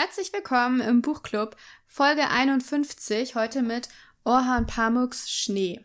Herzlich willkommen im Buchclub, Folge 51, heute mit Orhan Pamuks Schnee.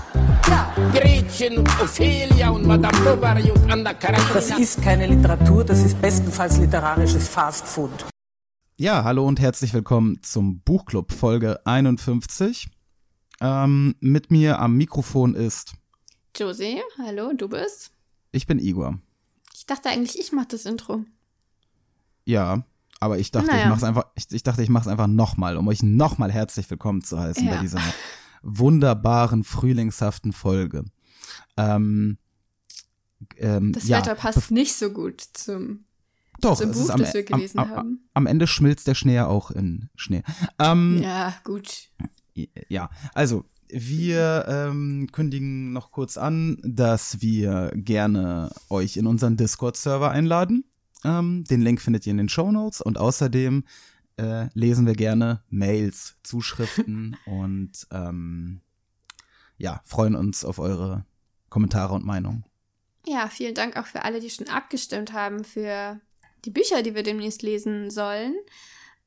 Gretchen und Ophelia und Madame Bovary und Anna Karenina. Das ist keine Literatur, das ist bestenfalls literarisches Fastfood. Ja, hallo und herzlich willkommen zum Buchclub Folge 51. Ähm, mit mir am Mikrofon ist, Josie, hallo, du bist? ich bin Igor. Ich dachte eigentlich, ich mache das Intro. Ja, aber ich dachte, Naja. ich mach's einfach, ich, ich dachte, ich mach's einfach nochmal, um euch nochmal herzlich willkommen zu heißen Ja. bei dieser wunderbaren, frühlingshaften Folge. Ähm, ähm, Das ja, Wetter passt nicht so gut zum. Doch, zum Buch, am, das wir gelesen am, am, haben. am Ende schmilzt der Schnee ja auch in Schnee. Ähm, Ja, gut. Ja, also wir ähm, kündigen noch kurz an, dass wir gerne euch in unseren Discord-Server einladen. Ähm, den Link findet ihr in den Show Notes und außerdem äh, lesen wir gerne Mails, Zuschriften und ähm, ja, freuen uns auf eure Kommentare und Meinungen. Ja, vielen Dank auch für alle, die schon abgestimmt haben für die Bücher, die wir demnächst lesen sollen.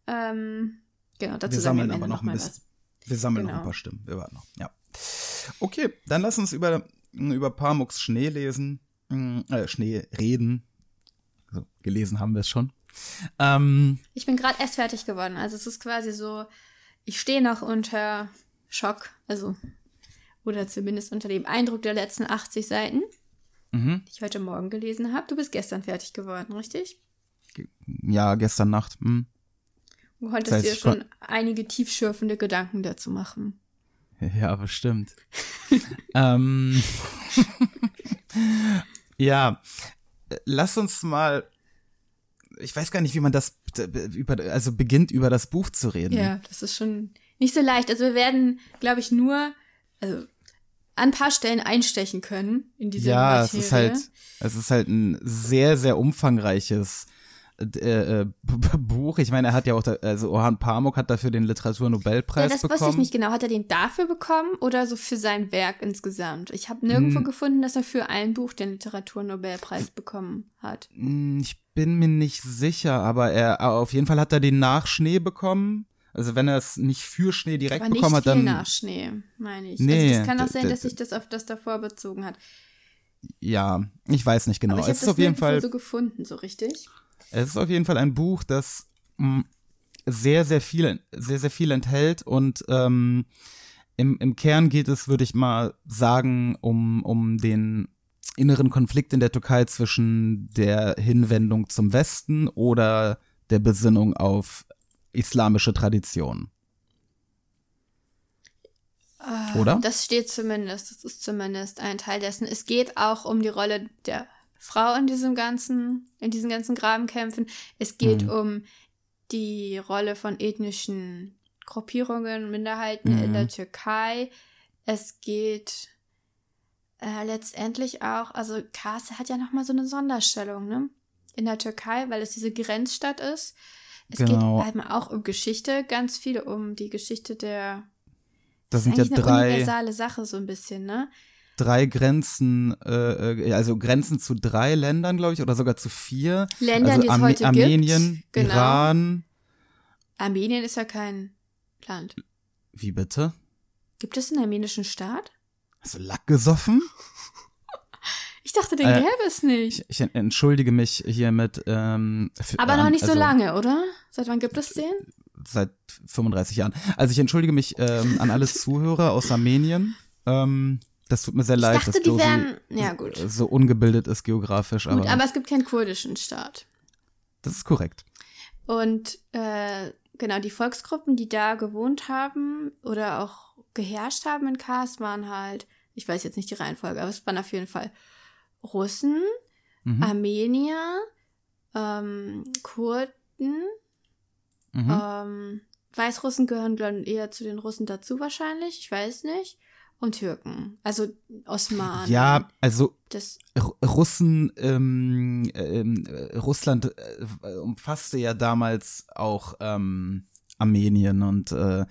Ähm, genau, dazu wir sammeln am aber Ende noch ein bisschen. was. Wir sammeln noch Genau. ein paar Stimmen. Wir warten noch. Ja. Okay, dann lass uns über, über Pamuks Schnee lesen. Mm, Äh, Schnee reden. So, gelesen haben wir es schon. Ähm, Ich bin gerade erst fertig geworden. Also es ist quasi so, ich stehe noch unter Schock, also oder zumindest unter dem Eindruck der letzten 80 Seiten, mhm. die ich heute Morgen gelesen habe. Du bist gestern fertig geworden, richtig? Ja, gestern Nacht. Hm. Du konntest Das heißt, dir schon kon- einige tiefschürfende Gedanken dazu machen. Ja, bestimmt. ähm, ja, lass uns mal. Ich weiß gar nicht, wie man das über, also beginnt über das Buch zu reden. Ja, das ist schon nicht so leicht. Also wir werden, glaube ich, nur also an ein paar Stellen einstechen können in diese Ja, es Materie. ist halt, es ist halt ein sehr, sehr umfangreiches äh, äh, Buch. Ich meine, er hat ja auch, da, also Orhan Pamuk hat dafür den ja, Literaturnobelpreis das wusste ich bekommen. nicht genau. Hat er den dafür bekommen oder so für sein Werk insgesamt? Ich habe nirgendwo Hm. gefunden, dass er für ein Buch den Literaturnobelpreis bekommen hat. Hm, Ich bin mir nicht sicher, aber er auf jeden Fall hat er den nach Schnee bekommen. Also wenn er es nicht für Schnee direkt Aber bekommen hat, dann nach Schnee, meine ich. Nee, also das kann auch sein, dass sich das auf das davor bezogen hat. ja, ich weiß nicht genau. Aber ich habe es ist das auf jeden Fall so gefunden, so richtig. Es ist auf jeden Fall ein Buch, das mh, sehr, sehr viel, sehr, sehr viel enthält und ähm, im, im Kern geht es, würde ich mal sagen, um, um den inneren Konflikt in der Türkei zwischen der Hinwendung zum Westen oder der Besinnung auf islamische Traditionen. Ah, Oder? Das steht zumindest, das ist zumindest ein Teil dessen. Es geht auch um die Rolle der Frau in diesem ganzen, in diesen ganzen Grabenkämpfen. Es geht Mhm. um die Rolle von ethnischen Gruppierungen, Minderheiten in Mhm. der Türkei. Es geht äh, letztendlich auch, also Kars hat ja nochmal so eine Sonderstellung, ne? In der Türkei, weil es diese Grenzstadt ist. Es Genau. geht halt auch um Geschichte, ganz viel um die Geschichte der Das sind ja drei, universale Sache so ein bisschen, ne? drei Grenzen, äh, äh, also Grenzen zu drei Ländern, glaube ich, oder sogar zu vier. Ländern, also die es Arme- heute Armenien, gibt. Genau. Iran, Armenien ist ja kein Land. Wie bitte? Gibt es einen armenischen Staat? Hast du Lack gesoffen? Ich dachte, den Äh, gäbe es nicht. Ich, ich entschuldige mich hiermit. Ähm, für, Aber noch nicht so also lange, oder? Seit wann gibt es den? Seit 35 Jahren. Also ich entschuldige mich ähm, an alle Zuhörer aus Armenien. Ähm, das tut mir sehr leid, dachte, dass die wären- ja, gut. so ungebildet ist geografisch. Gut, aber, aber es gibt keinen kurdischen Staat. das ist korrekt. Und äh, genau, die Volksgruppen, die da gewohnt haben oder auch geherrscht haben in Kars, waren halt, ich weiß jetzt nicht die Reihenfolge, aber es waren auf jeden Fall Russen, Mhm. Armenier, ähm, Kurden, Mhm. ähm, Weißrussen gehören glaub ich, eher zu den Russen dazu wahrscheinlich, ich weiß nicht. Und Türken, also Osmanen. Ja, also Das, Russen, ähm, ähm, äh, Russland äh, umfasste ja damals auch ähm, Armenien und äh,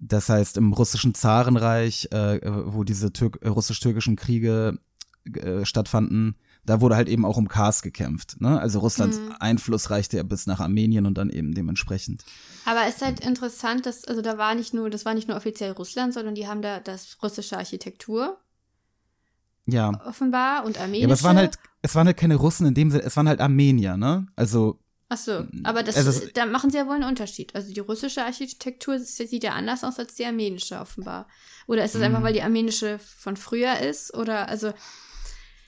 das heißt im russischen Zarenreich, äh, wo diese Türk russisch-türkischen Kriege äh, stattfanden, da wurde halt eben auch um Kars gekämpft. Ne? Also Russlands Mhm. Einfluss reichte ja bis nach Armenien und dann eben dementsprechend. aber es ist halt interessant, dass, also da war nicht nur, das war nicht nur offiziell Russland, sondern die haben da das russische Architektur Ja. offenbar und armenische. ja, aber es waren halt, es waren halt keine Russen in dem Sinne, es waren halt Armenier, ne? Also Ach so, aber das, Also da machen sie ja wohl einen Unterschied. Also die russische Architektur das sieht ja anders aus als die armenische offenbar. Oder ist Mhm. einfach, weil die armenische von früher ist? Oder also,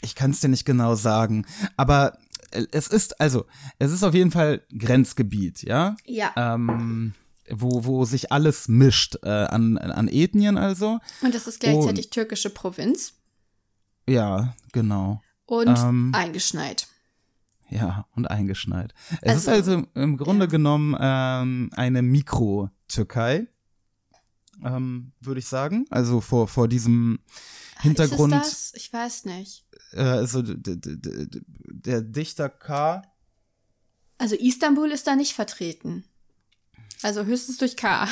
Ich kann es dir nicht genau sagen. Aber äh, es ist, also, es ist auf jeden Fall Grenzgebiet, ja? ja. Ähm, wo, wo sich alles mischt äh, an, an Ethnien also. Und das ist gleichzeitig türkische Provinz Ja, genau. und Ähm, eingeschneit. Ja, und eingeschneit. Es ist Also, also im Grunde ja. genommen ähm, eine Mikro-Türkei, ähm, würde ich sagen. Also vor, vor diesem Hintergrund. Ist es das? Ich weiß nicht. Äh, also der Dichter K. Also Istanbul ist da nicht vertreten. Also höchstens durch K.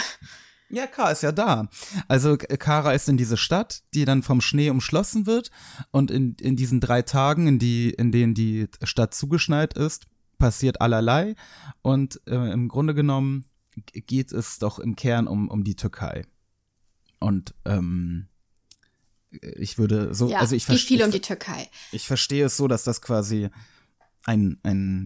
Ja, K ist ja da. Also Kara ist in diese Stadt, die dann vom Schnee umschlossen wird und in, in diesen drei Tagen, in, die, in denen die Stadt zugeschneit ist, passiert allerlei und äh, im Grunde genommen geht es doch im Kern um, um die Türkei. Und ähm, ich würde so, Ja, also ich verstehe viel um die Türkei. ich verstehe es so, dass das quasi ein, ein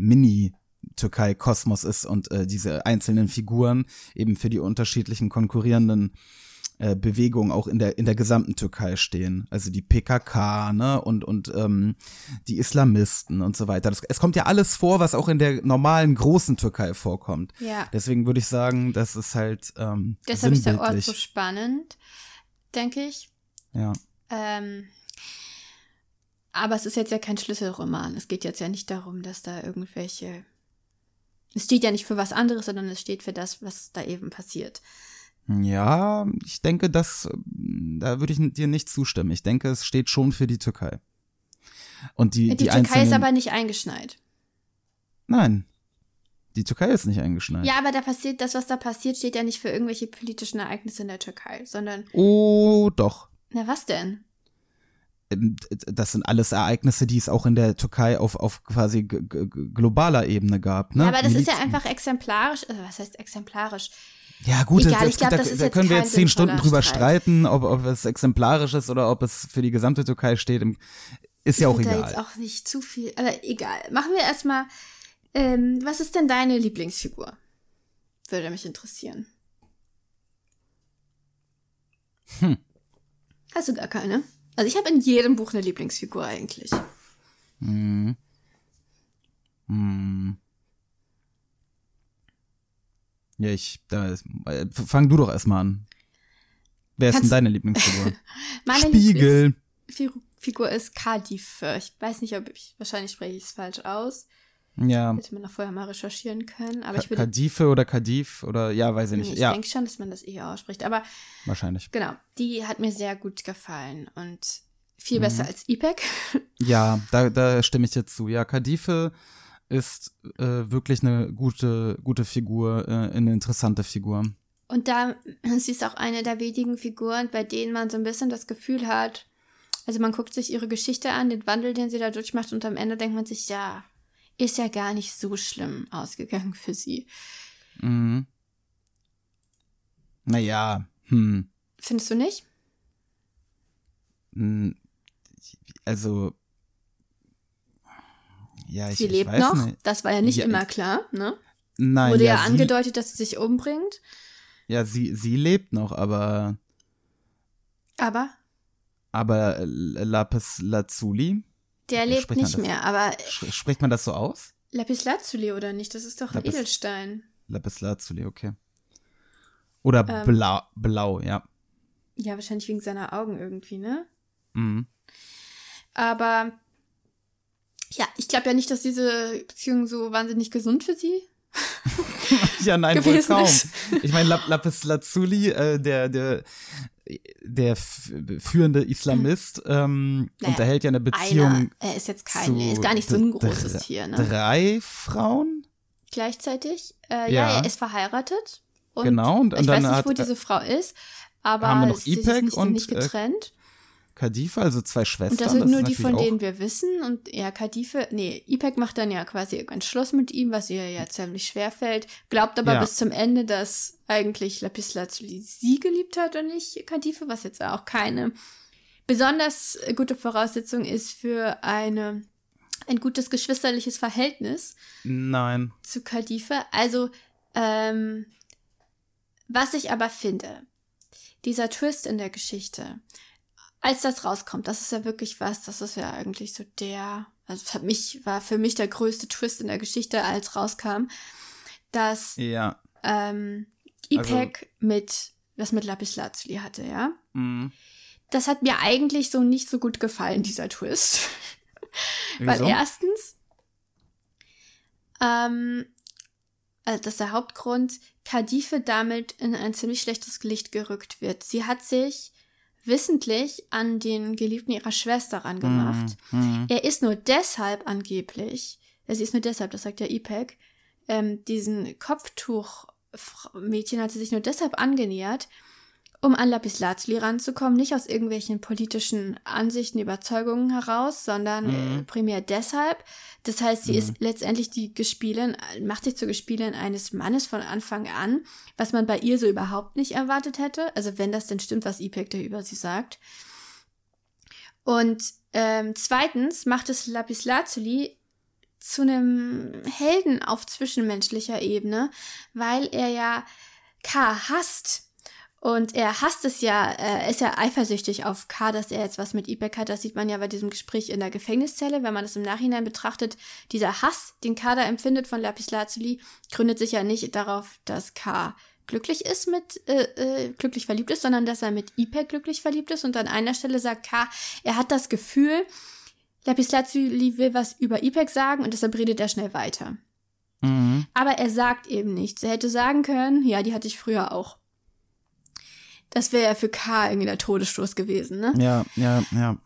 Mini-Türkei-Kosmos ist und äh, diese einzelnen Figuren eben für die unterschiedlichen konkurrierenden äh, Bewegungen auch in der, in der gesamten Türkei stehen. Also die PKK, ne, und, und ähm, die Islamisten und so weiter. Das, es kommt ja alles vor, was auch in der normalen großen Türkei vorkommt. Ja. Deswegen würde ich sagen, das ist halt ähm, Deshalb ist der Ort so spannend, denke ich. ja. Ähm, aber es ist jetzt ja kein Schlüsselroman. Es geht jetzt ja nicht darum, dass da irgendwelche. Es steht ja nicht für was anderes, sondern es steht für das, was da eben passiert. Ja, ich denke, das, da würde ich dir nicht zustimmen. Ich denke, es steht schon für die Türkei. Und die, Die, die, Türkei ist aber nicht eingeschneit. Nein. Die Türkei ist nicht eingeschneit. Ja, aber da passiert, das, was da passiert, steht ja nicht für irgendwelche politischen Ereignisse in der Türkei, sondern. Oh, doch. Na, was denn? Ähm, Das sind alles Ereignisse, die es auch in der Türkei auf, auf quasi globaler Ebene gab. Ne? Ja, aber das ist ja Miliz- einfach exemplarisch. Also, was heißt exemplarisch? Ja, gut, Egal, das, ich glaub, da, das ist da können wir jetzt zehn Stunden drüber Streit. streiten, ob, ob es exemplarisch ist oder ob es für die gesamte Türkei steht. Ist ja auch Ich will egal. Da jetzt auch nicht zu viel. Aber egal. Machen wir erstmal. Ähm, was ist denn deine Lieblingsfigur? Würde mich interessieren. Hm. Hast du gar keine? Also ich habe in jedem Buch eine Lieblingsfigur eigentlich. Hm. Hm. Ja, ich, da, fang du doch erstmal an. Wer ist denn Kannst- deine Lieblingsfigur? Meine Spiegel. Lieblingsfigur ist Kadife. Ich weiß nicht, ob ich, wahrscheinlich spreche ich es falsch aus. Ja. Hätte man noch vorher mal recherchieren können. Aber Ka- ich würde. Kadife oder Kadif oder ja, weiß ich nicht. ich ja, denke schon, dass man das eher ausspricht. Aber wahrscheinlich. genau, die hat mir sehr gut gefallen und viel Mhm. besser als Ipek. Ja, da, da stimme ich dir zu. Ja, Kadife ist äh, wirklich eine gute, gute Figur, äh, eine interessante Figur. Und da, sie ist auch eine der wenigen Figuren, bei denen man so ein bisschen das Gefühl hat, also man guckt sich ihre Geschichte an, den Wandel, den sie da durchmacht und am Ende denkt man sich, ja, ist ja gar nicht so schlimm ausgegangen für sie. Mhm. Naja, hm. Findest du nicht? hm, Also, ja, ich, sie ich lebt weiß noch, nicht. das war ja nicht Ja, immer ich- klar, ne? Nein, Wurde ja, ja, sie, angedeutet, dass sie sich umbringt, ja sie, sie lebt noch, aber, aber aber Lapis Lazuli, der lebt nicht das? mehr. Aber spricht man das so aus? Lapislazuli oder nicht? Das ist doch ein Lapis- Edelstein. Lapis Lazuli, okay. Oder Ähm. blau, blau, ja. Ja, wahrscheinlich wegen seiner Augen irgendwie, ne? Mhm. Aber ja, ich glaube ja nicht, dass diese Beziehung so wahnsinnig gesund für sie ja, nein, wohl kaum. ist. Ich meine, Lap Lapis Lazuli, äh, der, der, der führende Islamist, ähm, Naja, unterhält ja eine Beziehung Einer, er ist jetzt kein, zu er ist gar nicht so ein großes Tier, ne? drei Frauen. Gleichzeitig, äh, ja. Ja. er ist verheiratet. Und Genau, und- und ich dann weiß nicht, hat- wo diese Frau ist, aber haben wir noch sie ist Ipek nicht, und, nicht getrennt. Kadifa, also zwei Schwestern. Und das sind ist nur die, von denen wir wissen. Und ja, Kadife, nee, Ipek macht dann ja quasi irgendwann Schluss mit ihm, was ihr ja ziemlich schwer fällt. Glaubt aber Ja. bis zum Ende, dass eigentlich Lapis Lazuli sie geliebt hat und nicht Kadife, was jetzt auch keine besonders gute Voraussetzung ist für eine, ein gutes geschwisterliches Verhältnis Nein. zu Kadife. Also, ähm, was ich aber finde, dieser Twist in der Geschichte, als das rauskommt, das ist ja wirklich was, das ist ja eigentlich so der, also hat mich, war für mich der größte Twist in der Geschichte, als rauskam, dass Ja. ähm, Also- Ipek mit, was mit Lapis Lazuli hatte, ja. Mhm. Das hat mir eigentlich so nicht so gut gefallen, dieser Twist. Weil erstens, ähm, also das ist der Hauptgrund, Kadife damit in ein ziemlich schlechtes Licht gerückt wird. Sie hat sich wissentlich an den Geliebten ihrer Schwester rangemacht. Mhm. Er ist nur deshalb angeblich, sie ist nur deshalb, das sagt ja Ipek, ähm, diesen Kopftuch-Mädchen hat sie sich nur deshalb angenähert, um an Lapislazuli ranzukommen, nicht aus irgendwelchen politischen Ansichten, Überzeugungen heraus, sondern äh, Mhm. primär deshalb. Das heißt, sie Mhm. ist letztendlich die Gespielin, macht sich zur Gespielin eines Mannes von Anfang an, was man bei ihr so überhaupt nicht erwartet hätte. Also wenn das denn stimmt, was Ipek da über sie sagt. Und ähm, zweitens macht es Lapislazuli zu einem Helden auf zwischenmenschlicher Ebene, weil er ja K hasst. Und er hasst es ja, äh, er ist ja eifersüchtig auf K, dass er jetzt was mit Ipek hat. Das sieht man ja bei diesem Gespräch in der Gefängniszelle. Wenn man das im Nachhinein betrachtet, dieser Hass, den K da empfindet von Lapislazuli, gründet sich ja nicht darauf, dass K glücklich ist mit, äh, äh, glücklich verliebt ist, sondern dass er mit Ipek glücklich verliebt ist. Und an einer Stelle sagt K, er hat das Gefühl, Lapislazuli will was über Ipek sagen und deshalb redet er schnell weiter. Mhm. Aber er sagt eben nichts. Er hätte sagen können, ja, die hatte ich früher auch. Das wäre ja für K irgendwie der Todesstoß gewesen, ne? Ja, ja, ja.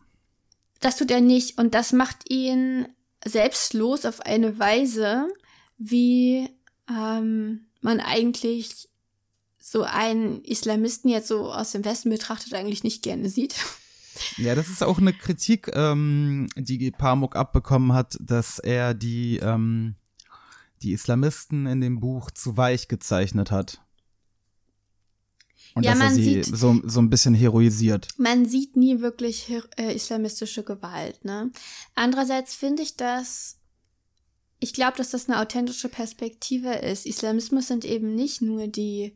Das tut er nicht und das macht ihn selbstlos auf eine Weise, wie ähm, man eigentlich so einen Islamisten jetzt so aus dem Westen betrachtet eigentlich nicht gerne sieht. Ja, das ist auch eine Kritik, ähm, die Pamuk abbekommen hat, dass er die, ähm, die Islamisten in dem Buch zu weich gezeichnet hat. Und Ja, dass er man sie sieht- so, so ein bisschen heroisiert. Man sieht nie wirklich äh, islamistische Gewalt, ne? Andererseits finde ich das, ich glaube, dass das eine authentische Perspektive ist. Islamismus sind eben nicht nur die,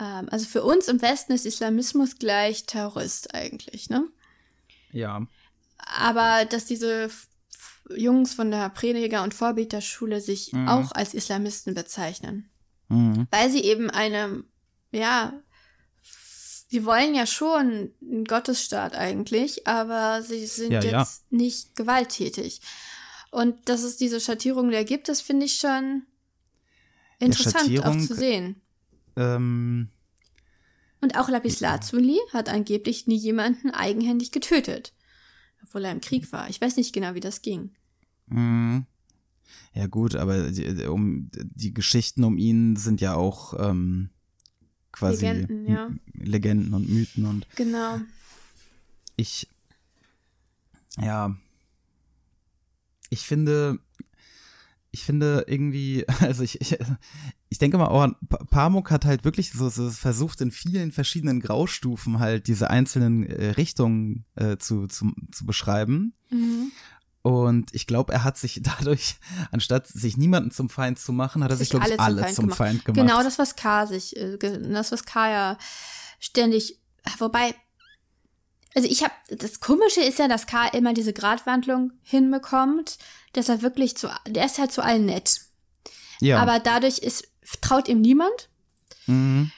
ähm, also für uns im Westen ist Islamismus gleich Terrorist eigentlich, ne? Ja. Aber dass diese Jungs von der Prediger- und Vorbeterschule sich Mhm. auch als Islamisten bezeichnen Mhm. weil sie eben eine, ja, sie wollen ja schon einen Gottesstaat eigentlich, aber sie sind Ja, jetzt ja. nicht gewalttätig. Und dass es diese Schattierung da gibt, das finde ich schon interessant auch Schattierung- zu sehen. Ähm, Und auch Lapis Lazuli hat angeblich nie jemanden eigenhändig getötet, obwohl er im Krieg war. Ich weiß nicht genau, wie das ging. mhm. Ja gut, aber die, um, die Geschichten um ihn sind ja auch ähm, quasi Legenden, ja. Legenden und Mythen und Genau. ich, ja, ich finde, ich finde irgendwie, also ich, ich, ich denke mal, auch an- Pa- Pamuk hat halt wirklich so, so versucht, in vielen verschiedenen Graustufen halt diese einzelnen äh, Richtungen äh, zu, zu, zu beschreiben. Mhm. Und ich glaube, er hat sich dadurch, anstatt sich niemanden zum Feind zu machen, hat er sich, glaube ich, alle zum Feind gemacht. Genau das, was K sich, äh, das, was K ja ständig, wobei, also ich habe, das Komische ist ja, dass K immer diese Gratwandlung hinbekommt, dass er wirklich zu, der ist halt zu allen nett. ja. Aber dadurch ist, traut ihm niemand mhm.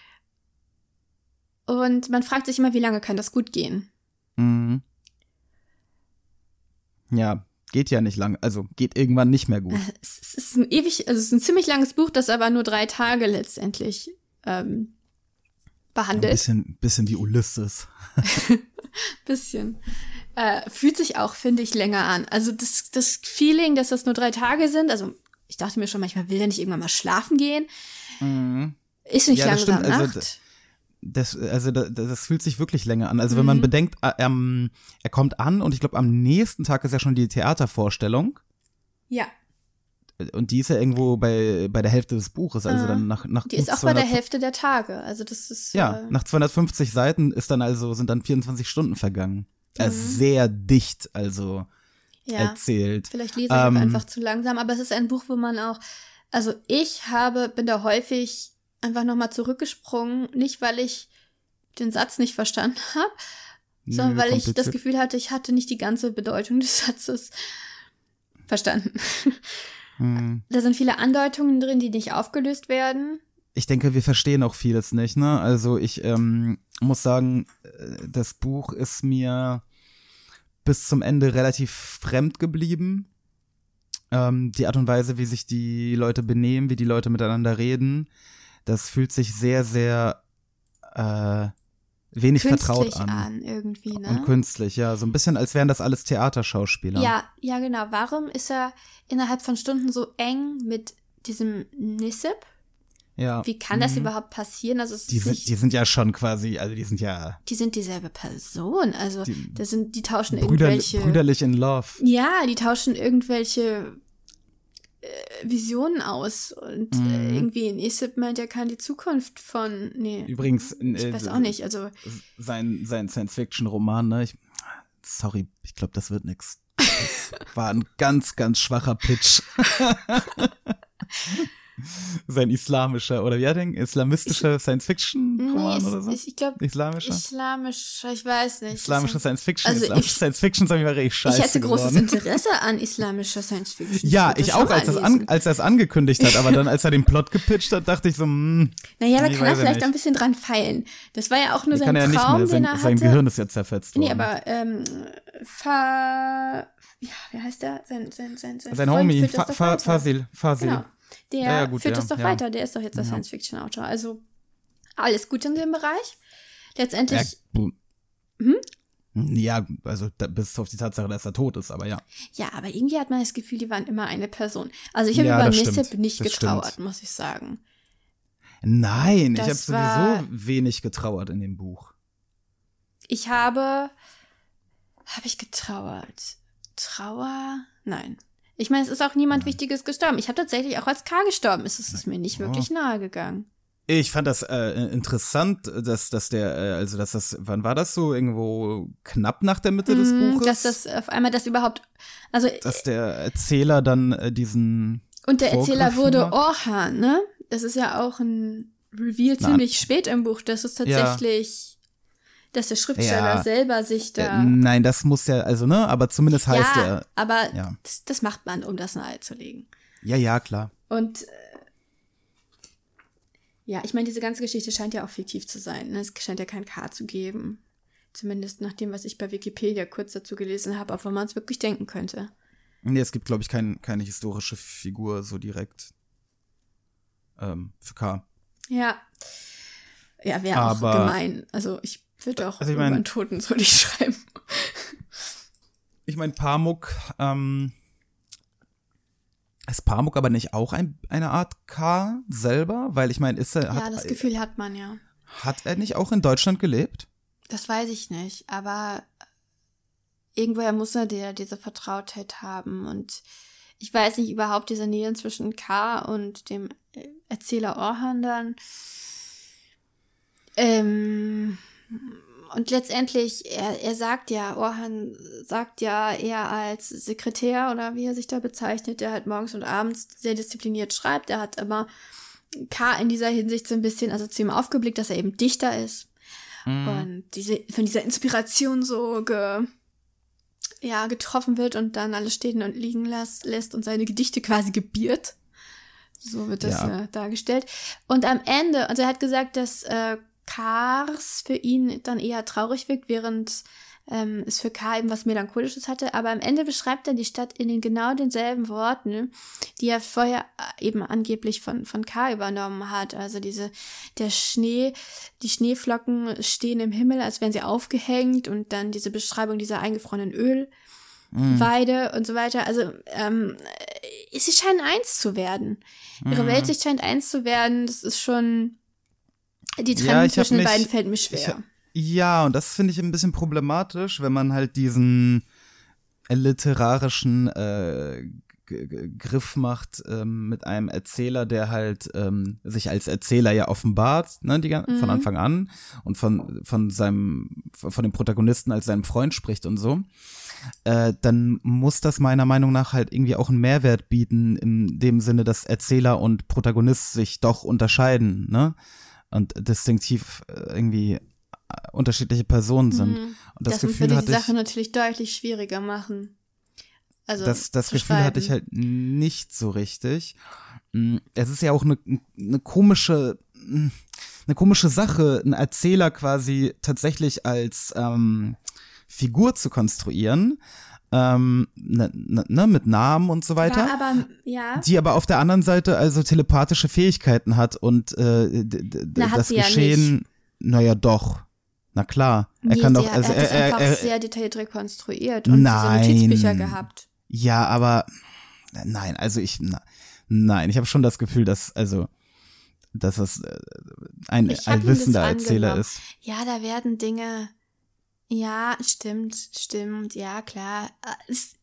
und man fragt sich immer, wie lange kann das gut gehen? Mhm. Ja, geht ja nicht lang, also geht irgendwann nicht mehr gut. Es ist ein ewig, also es ist ein ziemlich langes Buch, das aber nur drei Tage letztendlich ähm, Ein behandelt. bisschen, bisschen wie Ulysses. Bisschen. Äh, fühlt sich auch, finde ich, länger an. Also das, das Feeling, dass das nur drei Tage sind, also ich dachte mir schon manchmal, will der nicht irgendwann mal schlafen gehen? Ist nicht Ja, langsam also Nacht. Das, also das, das fühlt sich wirklich länger an. Also wenn man bedenkt, äh, ähm, er kommt an und ich glaube am nächsten Tag ist ja schon die Theatervorstellung ja, und die ist ja irgendwo bei, bei der Hälfte des Buches, also dann nach, nach die ist auch bei der 200 Hälfte der Tage. Also das ist Ja, äh, nach 250 Seiten ist dann also, sind dann 24 Stunden vergangen. Er Mhm. ist sehr dicht, also ja. erzählt. Vielleicht lese ich Ähm, einfach zu langsam, aber es ist ein Buch, wo man auch, also ich habe, bin da häufig einfach nochmal zurückgesprungen, nicht weil ich den Satz nicht verstanden habe, sondern Nö, weil ich das. Gefühl hatte, ich hatte nicht die ganze Bedeutung des Satzes verstanden. Hm. Da sind viele Andeutungen drin, die nicht aufgelöst werden. Ich denke, wir verstehen auch vieles nicht, ne? Also ich ähm, muss sagen, äh, das Buch ist mir bis zum Ende relativ fremd geblieben. Ähm, die Art und Weise, wie sich die Leute benehmen, wie die Leute miteinander reden, das fühlt sich sehr, sehr äh, wenig vertraut Künstlich an. an. irgendwie, ne? Und künstlich, ja. So ein bisschen, als wären das alles Theaterschauspieler. Ja, ja, genau. Warum ist er innerhalb von Stunden so eng mit diesem Nisip? ja. Wie kann das Mhm. überhaupt passieren? Also Die nicht, die sind ja schon quasi, also die sind ja die sind dieselbe Person. Also Die- das sind, die tauschen brüder, irgendwelche. brüderlich in Love. Ja, die tauschen irgendwelche Visionen aus. Und Mhm. äh, irgendwie in Isip meint, er kann die Zukunft von. Nee. Übrigens, ich äh, weiß auch nicht. Also, sein, sein Science-Fiction-Roman, ne? Ich, sorry, ich glaube, das wird nix. Das war ein ganz, ganz schwacher Pitch. sein islamischer, oder wie hat er den? Islamistischer Science-Fiction-Roman nee, oder so? ich, ich glaube, Islamischer? islamisch, ich weiß nicht. Islamische Es- Science-Fiction? Also Islamische ich- Science-Fiction ist jeden Fall richtig scheiße Ich hätte großes geworden. Interesse an islamischer Science Fiction. Ja, ich schon auch, als, das an, als er es angekündigt hat, aber dann, als er den Plot gepitcht hat, dachte ich so, hm, Naja, da kann er vielleicht nicht. ein bisschen dran feilen. Das war ja auch nur nee, sein ja Traum, sein, den er sein hatte. Gehirn ist ja zerfetzt worden. Nee, aber ähm, Fa, ja, wie heißt der? Sein, sein, sein, sein, sein Freund Homie, Fa Fa. Fasil, Fasil. Genau. Der Ja, ja, gut, führt das doch weiter. Der ist doch jetzt der. Science-Fiction-Autor. Also alles gut in dem Bereich. Letztendlich, Ja, Hm? ja also da, bis auf die Tatsache, dass er tot ist, aber ja. ja, aber irgendwie hat man das Gefühl, die waren immer eine Person. Also ich habe Ja, über stimmt. nicht Das getrauert, stimmt. muss ich sagen. Nein, ich Das habe war- sowieso wenig getrauert in dem Buch. Ich habe, habe ich getrauert? Trauer? Nein. Ich meine, es ist auch niemand Wichtiges gestorben. Ich habe tatsächlich auch als K gestorben. ist Es ist mir nicht wirklich nahe gegangen. Ich fand das äh, interessant, dass, dass der, äh, also dass das, wann war das so? Irgendwo knapp nach der Mitte des Mm, Buches? Dass das auf einmal das überhaupt, also dass der Erzähler dann äh, diesen und der Erzähler vorgriffen wurde hat? Orhan, ne? Das ist ja auch ein Reveal Na, ziemlich spät im Buch. Das ist tatsächlich, dass der Schriftsteller Ja. selber sich äh, da. nein, das muss ja, also ne, aber zumindest heißt ja, er. aber ja. Das, das macht man, um das nahezulegen. Ja, ja, klar. Und äh, ja, ich meine, diese ganze Geschichte scheint ja auch fiktiv zu sein. Ne? Es scheint ja kein K zu geben. Zumindest nach dem, was ich bei Wikipedia kurz dazu gelesen habe, obwohl man es wirklich denken könnte. Nee, es gibt, glaube ich, kein, keine historische Figur so direkt ähm, für K. Ja. Ja, wäre auch gemein. Also ich würde auch Also ich über mein- einen Toten so nicht schreiben. Ich meine, Pamuk, ähm, ist Pamuk aber nicht auch ein, eine Art K selber? Weil ich meine, ist er, ja, hat, das Gefühl hat man ja. hat er nicht auch in Deutschland gelebt? Das weiß ich nicht, aber irgendwoher muss er der diese Vertrautheit haben und ich weiß nicht überhaupt diese Nähe zwischen K und dem äh, Erzähler Orhan dann. Ähm, und letztendlich, er, er sagt ja, Orhan sagt ja, er als Sekretär oder wie er sich da bezeichnet, der halt morgens und abends sehr diszipliniert schreibt. Er hat immer K in dieser Hinsicht so ein bisschen, also zu ihm aufgeblickt, dass er eben Dichter ist. Und diese, von dieser Inspiration so ge, ja, getroffen wird und dann alles stehen und liegen las, lässt und seine Gedichte quasi gebiert. So wird das Ja. äh, dargestellt. Und am Ende, also er hat gesagt, dass äh, Kars für ihn dann eher traurig wirkt, während ähm, es für K eben was Melancholisches hatte, aber am Ende beschreibt er die Stadt in den genau denselben Worten, die er vorher äh, eben angeblich von, von K übernommen hat. Also diese, der Schnee, die Schneeflocken stehen im Himmel, als wären sie aufgehängt und dann diese Beschreibung dieser eingefrorenen Ölweide und so weiter. Also ähm, sie scheinen eins zu werden. Ihre Weltsicht scheint eins zu werden. Das ist schon die Trennung Ja, ich zwischen den beiden fällt mir Ich, schwer. ja, und das finde ich ein bisschen problematisch, wenn man halt diesen literarischen äh, G- G- Griff macht ähm, mit einem Erzähler, der halt ähm, sich als Erzähler ja offenbart, ne, die, gan- von Mhm. Anfang an und von, von seinem, von dem Protagonisten als seinem Freund spricht und so. Äh, dann muss das meiner Meinung nach halt irgendwie auch einen Mehrwert bieten, in dem Sinne, dass Erzähler und Protagonist sich doch unterscheiden, ne? Und distinktiv äh, irgendwie äh, unterschiedliche Personen sind. Mhm. Und das, Das, Gefühl würde die hatte ich, Sache natürlich deutlich schwieriger machen. Also das, das Gefühl hatte ich schreiben. halt nicht so richtig. Mm, Es ist ja auch eine, eine komische, mm, eine komische Sache, einen Erzähler quasi tatsächlich als ähm, Figur zu konstruieren, ähm, ne, ne, ne, mit Namen und so weiter. Ja, aber ja. die aber auf der anderen Seite also telepathische Fähigkeiten hat und äh, Na, das sie ja Geschehen, naja doch, na klar, er Nee, kann sie doch, also er hat er, das er, einfach er, sehr detailliert rekonstruiert und Nein. diese Notizbücher gehabt. ja, aber nein, also ich, na, nein, ich habe schon das Gefühl, dass also dass es äh, ein, hab ein ihm das wissender Erzähler ist. Ja, da werden Dinge. Ja, stimmt, stimmt, ja, klar. Es,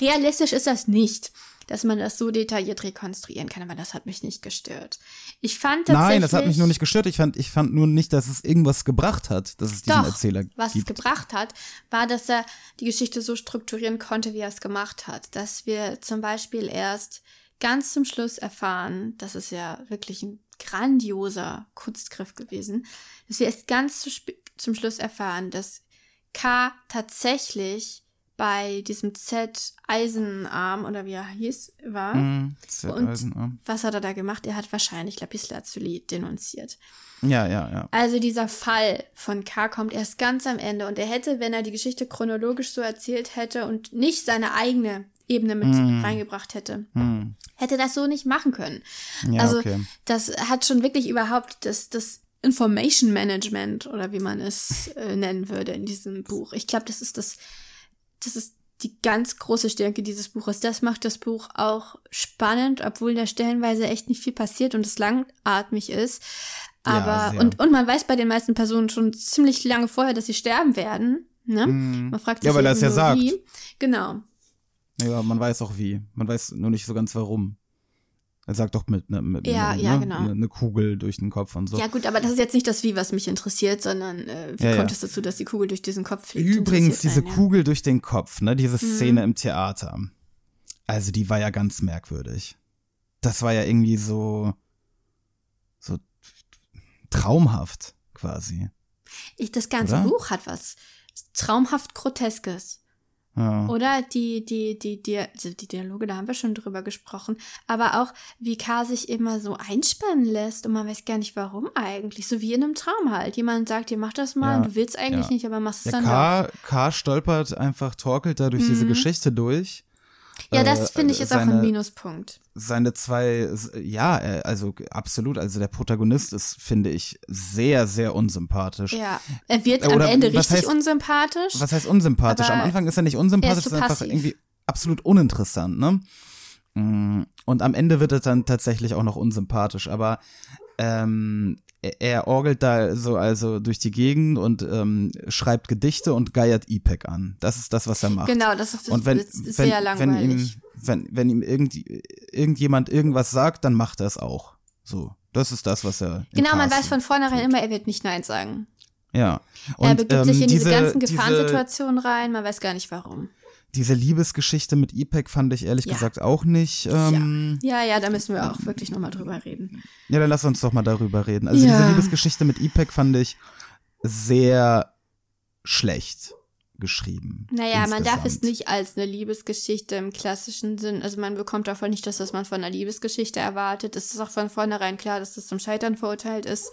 realistisch ist das nicht, dass man das so detailliert rekonstruieren kann, aber das hat mich nicht gestört. Ich fand tatsächlich. Nein, das hat mich nur nicht gestört. Ich fand, ich fand nur nicht, dass es irgendwas gebracht hat, dass es diesen Doch, Erzähler was es gibt. gebracht hat, war, dass er die Geschichte so strukturieren konnte, wie er es gemacht hat. Dass wir zum Beispiel erst ganz zum Schluss erfahren, das ist ja wirklich ein grandioser Kunstgriff gewesen, dass wir erst ganz zu zum Schluss erfahren, dass K tatsächlich bei diesem Z Eisenarm oder wie er hieß, war. Mhm, Z- Und Eisenarm. was hat er da gemacht? Er hat wahrscheinlich Lapislazuli denunziert. ja, ja, ja. Also dieser Fall von K kommt erst ganz am Ende und er hätte, wenn er die Geschichte chronologisch so erzählt hätte und nicht seine eigene Ebene mit Hm. reingebracht hätte, Hm. hätte das so nicht machen können. Ja, also okay. das hat schon wirklich überhaupt das, das Information Management oder wie man es äh, nennen würde in diesem Buch. Ich glaube, das ist das, das ist die ganz große Stärke dieses Buches. Das macht das Buch auch spannend, obwohl da stellenweise echt nicht viel passiert und es langatmig ist. Ja, Aber, sehr. und, und man weiß bei den meisten Personen schon ziemlich lange vorher, dass sie sterben werden. Ne? Mhm. Man fragt sich Ja, weil er es ja sagt. wie. Genau. Ja, man weiß auch wie. Man weiß nur nicht so ganz warum. Er sagt doch mit, ne, mit Ja, ne, ja, ne, genau. ne, ne Kugel durch den Kopf und so. Ja gut, aber das ist jetzt nicht das Wie, was mich interessiert, sondern äh, wie Ja, kommt es dazu, dass die Kugel durch diesen Kopf fliegt? Übrigens, diese einen. Kugel durch den Kopf, ne, diese Mhm. Szene im Theater. Also, die war ja ganz merkwürdig. Das war ja irgendwie so, so traumhaft, quasi. Ich, das ganze Oder? Buch hat was traumhaft Groteskes. Ja. Oder die, die, die, die, also die Dialoge, da haben wir schon drüber gesprochen. Aber auch, wie K sich immer so einspannen lässt und man weiß gar nicht warum eigentlich. So wie in einem Traum halt. Jemand sagt dir, mach das mal, Ja, du willst eigentlich ja. nicht, aber machst es Ja, dann doch. K, K stolpert einfach, torkelt da durch diese Mhm. Geschichte durch. Ja, Äh, das finde ich ist auch ein seine- Minuspunkt. seine zwei, ja, äh, also absolut, also der Protagonist ist, finde ich, sehr, sehr unsympathisch. Ja. Er wird Äh, am oder Ende richtig heißt- unsympathisch. Was heißt unsympathisch? Am Anfang ist er nicht unsympathisch, er ist so ist einfach irgendwie absolut uninteressant, ne? Mm, Und am Ende wird er dann tatsächlich auch noch unsympathisch, aber ähm, er, er orgelt da so also durch die Gegend und ähm, schreibt Gedichte und geiert IPEC an. Das ist das, was er macht. Genau, das ist, Und wenn, ist wenn, sehr wenn ihm, langweilig. wenn, wenn ihm irgendwie, irgendjemand irgendwas sagt, dann macht er es auch. So. Das ist das, was er. Genau, man weiß von vornherein tut. immer, er wird nicht Nein sagen. Ja. er Und, begibt ähm, sich in diese, ganzen diese, Gefahrensituationen rein, man weiß gar nicht warum. Diese Liebesgeschichte mit IPEC fand ich ehrlich Ja. gesagt auch nicht. Ähm, Ja, ja, da müssen wir auch wirklich nochmal drüber reden. ja. dann lass uns doch mal darüber reden. Also Ja. diese Liebesgeschichte mit IPEC fand ich sehr schlecht geschrieben. Naja, man darf es insgesamt. nicht als eine Liebesgeschichte im klassischen Sinn, also man bekommt davon nicht das, was man von einer Liebesgeschichte erwartet. Es ist auch von vornherein klar, dass das zum Scheitern verurteilt ist.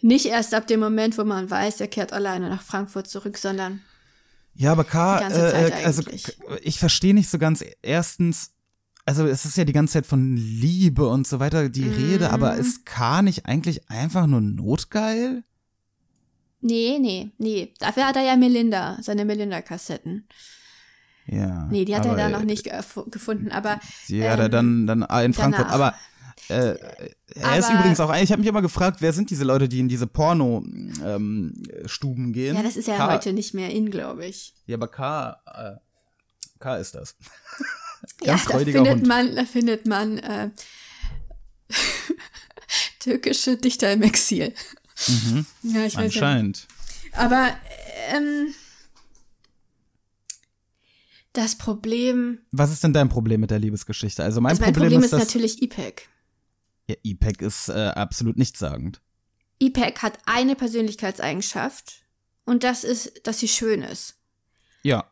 Nicht erst ab dem Moment, wo man weiß, er kehrt alleine nach Frankfurt zurück, sondern Ja, aber K, Zeit äh, also ich verstehe nicht so ganz. Erstens, also es ist ja die ganze Zeit von Liebe und so weiter die Rede, Mhm. aber ist K nicht eigentlich einfach nur notgeil? Nee, nee, nee. Dafür hat er ja Melinda, seine Melinda-Kassetten. Ja. Nee, die hat er da noch äh, nicht gef- gefunden, aber Die hat er dann, dann in Frankfurt. danach. Aber äh, er ist Aber- übrigens auch, ich habe mich immer gefragt, wer sind diese Leute, die in diese Porno-Stuben gehen? ja, das ist ja K, heute nicht mehr in, glaube ich. Ja, aber K, äh, K ist das. Ja, da findet Hund. man, da findet man äh, türkische Dichter im Exil. Mhm, Ja, ich weiß ja. anscheinend. Aber ähm, das Problem, Was ist denn dein Problem mit der Liebesgeschichte? Also mein, also mein Problem, Problem ist, ist natürlich IPEC. Ja, IPEC ist äh, absolut nichtssagend. IPEC hat eine Persönlichkeitseigenschaft und das ist, dass sie schön ist. Ja,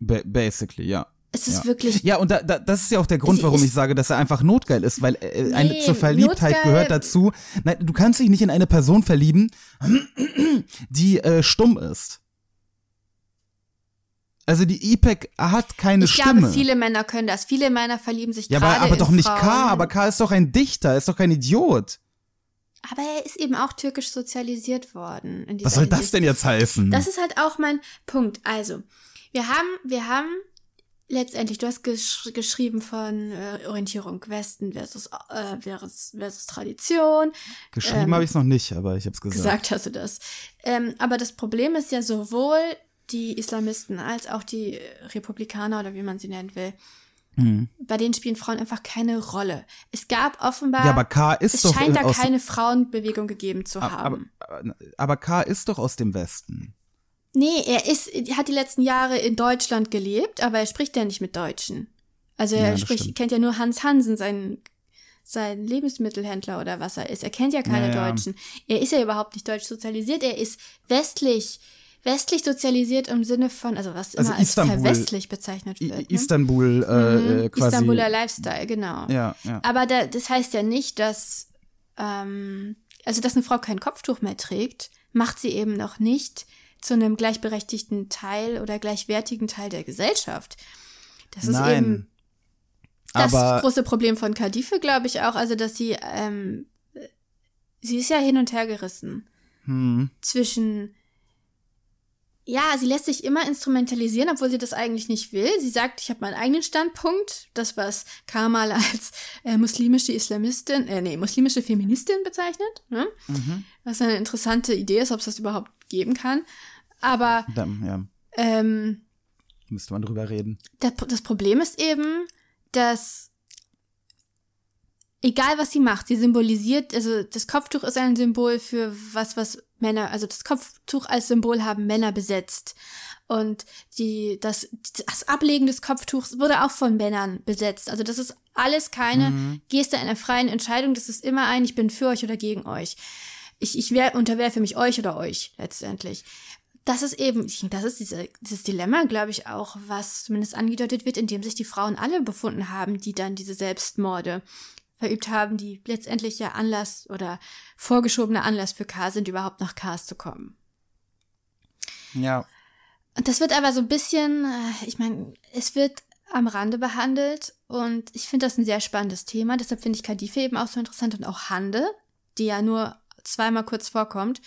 ba basically, ja. Es ist Ja. wirklich Ja, und da, da, das ist ja auch der Grund, warum ich sage, dass er einfach notgeil ist, weil äh, eine, Nee, zur Verliebtheit notgeil- gehört dazu. Nein, du kannst dich nicht in eine Person verlieben, die äh, stumm ist. Also die IPEC hat keine ich Stimme. glaube, viele Männer können das. Viele Männer verlieben sich ja, aber, gerade aber in doch nicht Frauen. K, aber K ist doch ein Dichter, er ist doch kein Idiot. Aber er ist eben auch türkisch sozialisiert worden. Was soll das denn jetzt heißen? Das ist halt auch mein Punkt. Also, wir haben, wir haben letztendlich, du hast gesch geschrieben von äh, Orientierung Westen versus, äh, versus, versus Tradition. Geschrieben ähm, habe ich es noch nicht, aber ich habe es gesagt. Gesagt hast du das. Ähm, aber das Problem ist ja sowohl die Islamisten als auch die Republikaner oder wie man sie nennen will. Hm. Bei denen spielen Frauen einfach keine Rolle. Es gab offenbar, Ja, aber K ist es doch scheint da keine Frauenbewegung gegeben zu aber, haben. aber, aber K ist doch aus dem Westen. Nee, er ist, er hat die letzten Jahre in Deutschland gelebt, aber er spricht ja nicht mit Deutschen. Also Ja, er das spricht, stimmt. kennt ja nur Hans Hansen, seinen, seinen Lebensmittelhändler oder was er ist. Er kennt ja keine Ja, ja. Deutschen. Er ist ja überhaupt nicht deutsch sozialisiert. Er ist westlich, westlich sozialisiert im Sinne von, also was Also immer als Istanbul- verwestlich bezeichnet wird. Ne? Istanbul äh, Mhm. äh, quasi. Istanbuler Lifestyle, genau. Ja, ja. Aber da, das heißt ja nicht, dass, ähm, also dass eine Frau kein Kopftuch mehr trägt, macht sie eben noch nicht zu einem gleichberechtigten Teil oder gleichwertigen Teil der Gesellschaft. Das ist eben Nein. das aber große Problem von Kadife, glaube ich auch, also dass sie, ähm, sie ist ja hin und her gerissen hm, zwischen ja, sie lässt sich immer instrumentalisieren, obwohl sie das eigentlich nicht will. Sie sagt, ich habe meinen eigenen Standpunkt, das was Kamal als äh, muslimische Islamistin, äh, nee, muslimische Feministin bezeichnet, ne? mhm. was eine interessante Idee ist, ob es das überhaupt geben kann. Aber dann, ja, ähm, müsste man drüber reden. das, das Problem ist eben, dass egal was sie macht, sie symbolisiert, also das Kopftuch ist ein Symbol für was, was Männer, also das Kopftuch als Symbol haben Männer besetzt. Und die, das, das Ablegen des Kopftuchs wurde auch von Männern besetzt. Also das ist alles keine Mhm. Geste einer freien Entscheidung. Das ist immer ein, ich bin für euch oder gegen euch. Ich, ich wer, unterwerfe mich euch oder euch letztendlich. Das ist eben, das ist diese, dieses Dilemma, glaube ich, auch, was zumindest angedeutet wird, indem sich die Frauen alle befunden haben, die dann diese Selbstmorde verübt haben, die letztendlich ja Anlass oder vorgeschobener Anlass für K sind, überhaupt nach Ks zu kommen. Ja. Und das wird aber so ein bisschen, äh, ich meine, es wird am Rande behandelt und ich finde das ein sehr spannendes Thema. Deshalb finde ich Kadife eben auch so interessant und auch Hande, die ja nur zweimal kurz vorkommt.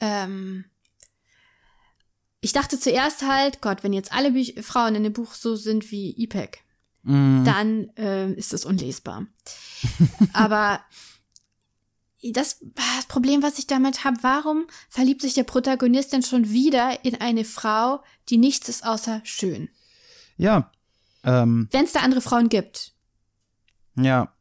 Ähm ich dachte zuerst halt, Gott, wenn jetzt alle Büch Frauen in dem Buch so sind wie IPEC, Mhm. dann ähm, ist es unlesbar. Aber das, das Problem, was ich damit habe, warum verliebt sich der Protagonist denn schon wieder in eine Frau, die nichts ist außer schön? Ja. Ähm, Wenn es da andere Frauen gibt. ja.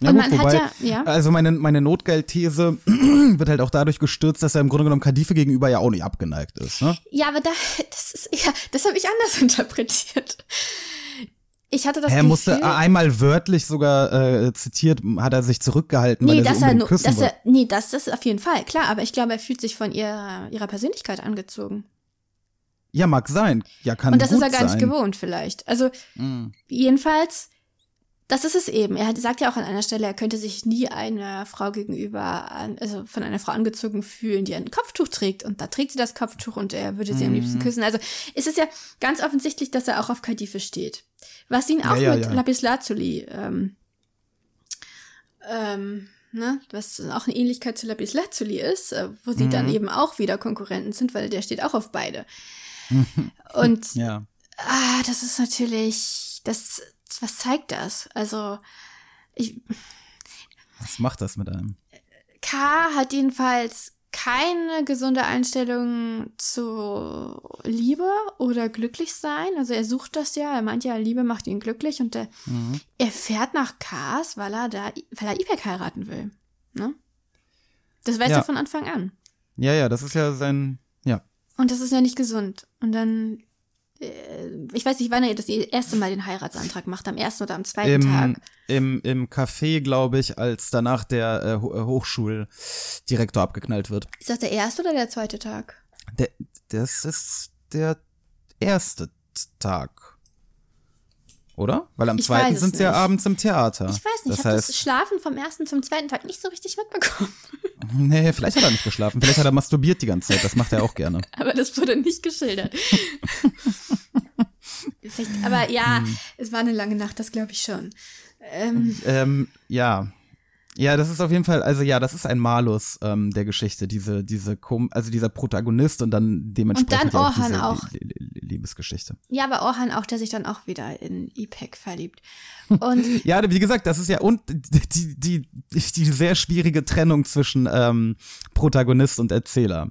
Ja, Und gut, man wobei, hat ja, ja. Also meine, meine Notgeldthese wird halt auch dadurch gestürzt, dass er im Grunde genommen Kadife gegenüber ja auch nicht abgeneigt ist. Ne? Ja, aber da, das ist, ja, das habe ich anders interpretiert. Ich hatte das er Gefühl, musste einmal wörtlich sogar äh, zitiert, hat er sich zurückgehalten, nee, weil er sie er, unbedingt küssen dass er, nee, das, das ist auf jeden Fall, klar, aber ich glaube, er fühlt sich von ihrer, ihrer Persönlichkeit angezogen. Ja, mag sein. Ja, kann Und das ist er gar sein. nicht gewohnt, vielleicht. Also, Mhm. jedenfalls, Das ist es eben. Er hat, sagt ja auch an einer Stelle, er könnte sich nie einer Frau gegenüber, an, also von einer Frau angezogen fühlen, die ein Kopftuch trägt. Und da trägt sie das Kopftuch und er würde sie am liebsten Mhm. küssen. Also ist es ja ganz offensichtlich, dass er auch auf Kadife steht. Was ihn auch Ja, ja, mit ja. Lapis Lazuli, ähm, ähm, ne, was auch eine Ähnlichkeit zu Lapis Lazuli ist, äh, wo sie Mhm. dann eben auch wieder Konkurrenten sind, weil der steht auch auf beide. Und Ja. Ah, das ist natürlich, das, was zeigt das? Also, ich, Was macht das mit einem? K hat jedenfalls keine gesunde Einstellung zu Liebe oder glücklich sein. Also er sucht das ja, er meint ja, Liebe macht ihn glücklich und er, Mhm. er fährt nach Kars, weil er da, weil er Ipek heiraten will. Ne? Das weiß Ja. er von Anfang an. Ja, ja, das ist ja sein, ja. Und das ist ja nicht gesund. Und dann, ich weiß nicht, wann er das erste Mal den Heiratsantrag macht, am ersten oder am zweiten Im, Tag. im, im Café, glaube ich, als danach der äh, äh, Hochschuldirektor abgeknallt wird. Ist das der erste oder der zweite Tag? Der, das ist der erste Tag. Oder? Weil am Ich zweiten sind sie ja abends im Theater. Ich weiß nicht, ich Das habe heißt, das Schlafen vom ersten zum zweiten Tag nicht so richtig mitbekommen. nee, vielleicht hat er nicht geschlafen. Vielleicht hat er masturbiert die ganze Zeit. Das macht er auch gerne. Aber das wurde nicht geschildert. Aber ja, Hm. es war eine lange Nacht, das glaube ich schon. Ähm, Ähm, ja. Ja, das ist auf jeden Fall, also ja, das ist ein Malus ähm, der Geschichte, diese, diese, Kom also dieser Protagonist und dann dementsprechend dann ja auch Orhan diese auch. Li- Li- Liebesgeschichte. ja, aber Orhan auch, der sich dann auch wieder in Ipek verliebt. Und Ja, wie gesagt, das ist ja und die, die, die, die sehr schwierige Trennung zwischen ähm, Protagonist und Erzähler.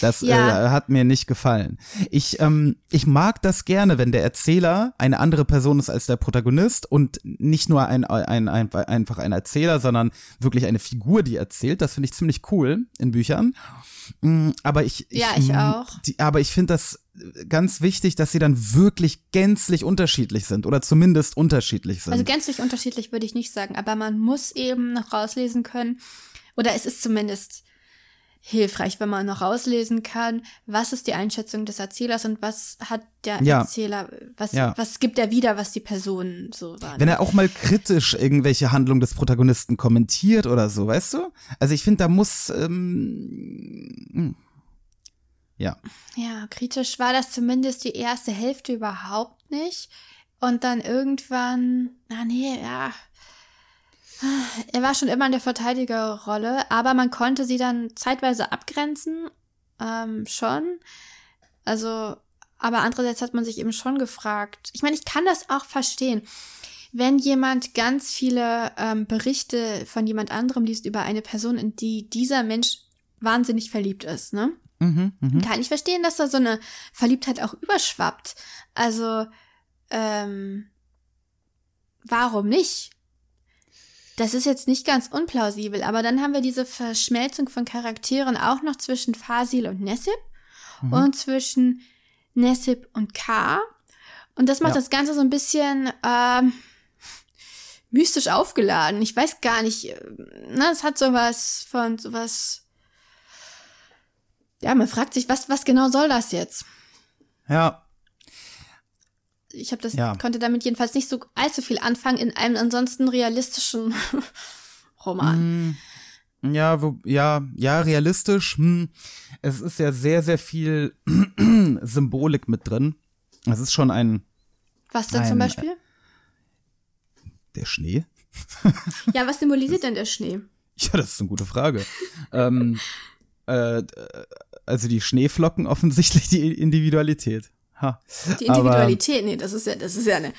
Das Ja. äh, hat mir nicht gefallen. Ich, ähm, ich mag das gerne, wenn der Erzähler eine andere Person ist als der Protagonist und nicht nur ein, ein, ein, einfach ein Erzähler, sondern wirklich eine Figur, die erzählt. Das finde ich ziemlich cool in Büchern. Mm, Aber ich, Ja, ich mm, auch. Die, aber ich finde das ganz wichtig, dass sie dann wirklich gänzlich unterschiedlich sind oder zumindest unterschiedlich sind. also gänzlich unterschiedlich würde ich nicht sagen, aber man muss eben noch rauslesen können, oder es ist zumindest hilfreich, wenn man noch rauslesen kann, was ist die Einschätzung des Erzählers und was hat der Ja. Erzähler, was, Ja. was gibt er wieder, was die Person so war. Wenn er auch mal kritisch irgendwelche Handlungen des Protagonisten kommentiert oder so, weißt du? Also ich finde, da muss ähm, hm. ja. Ja, kritisch war das zumindest die erste Hälfte überhaupt nicht. Und dann irgendwann, na nee, ja. Er war schon immer in der Verteidigerrolle, aber man konnte sie dann zeitweise abgrenzen, ähm, schon. Also, aber andererseits hat man sich eben schon gefragt. Ich meine, ich kann das auch verstehen. Wenn jemand ganz viele ähm, Berichte von jemand anderem liest über eine Person, in die dieser Mensch wahnsinnig verliebt ist, ne? Mhm, mhm. kann ich verstehen, dass da so eine Verliebtheit auch überschwappt. Also, ähm, warum nicht? Das ist jetzt nicht ganz unplausibel, aber dann haben wir diese Verschmelzung von Charakteren auch noch zwischen Fasil und Nessib Mhm. und zwischen Nessib und K. Und das macht Ja. das Ganze so ein bisschen ähm, mystisch aufgeladen. Ich weiß gar nicht, äh, ne, es hat sowas von sowas. Ja, man fragt sich, was, was genau soll das jetzt? Ja, Ich habe das Ja. konnte damit jedenfalls nicht so allzu viel anfangen in einem ansonsten realistischen Roman. Mm, Ja, wo, ja, ja, realistisch. Hm. Es ist ja sehr, sehr viel Symbolik mit drin. Es ist schon ein Was denn Ein- zum Beispiel? der Schnee. Ja, was symbolisiert denn der Schnee? Ja, das ist eine gute Frage. ähm, äh, also die Schneeflocken offensichtlich die Individualität. Ha. Die Aber- Individualität, nee, das ist ja, das ist ja eine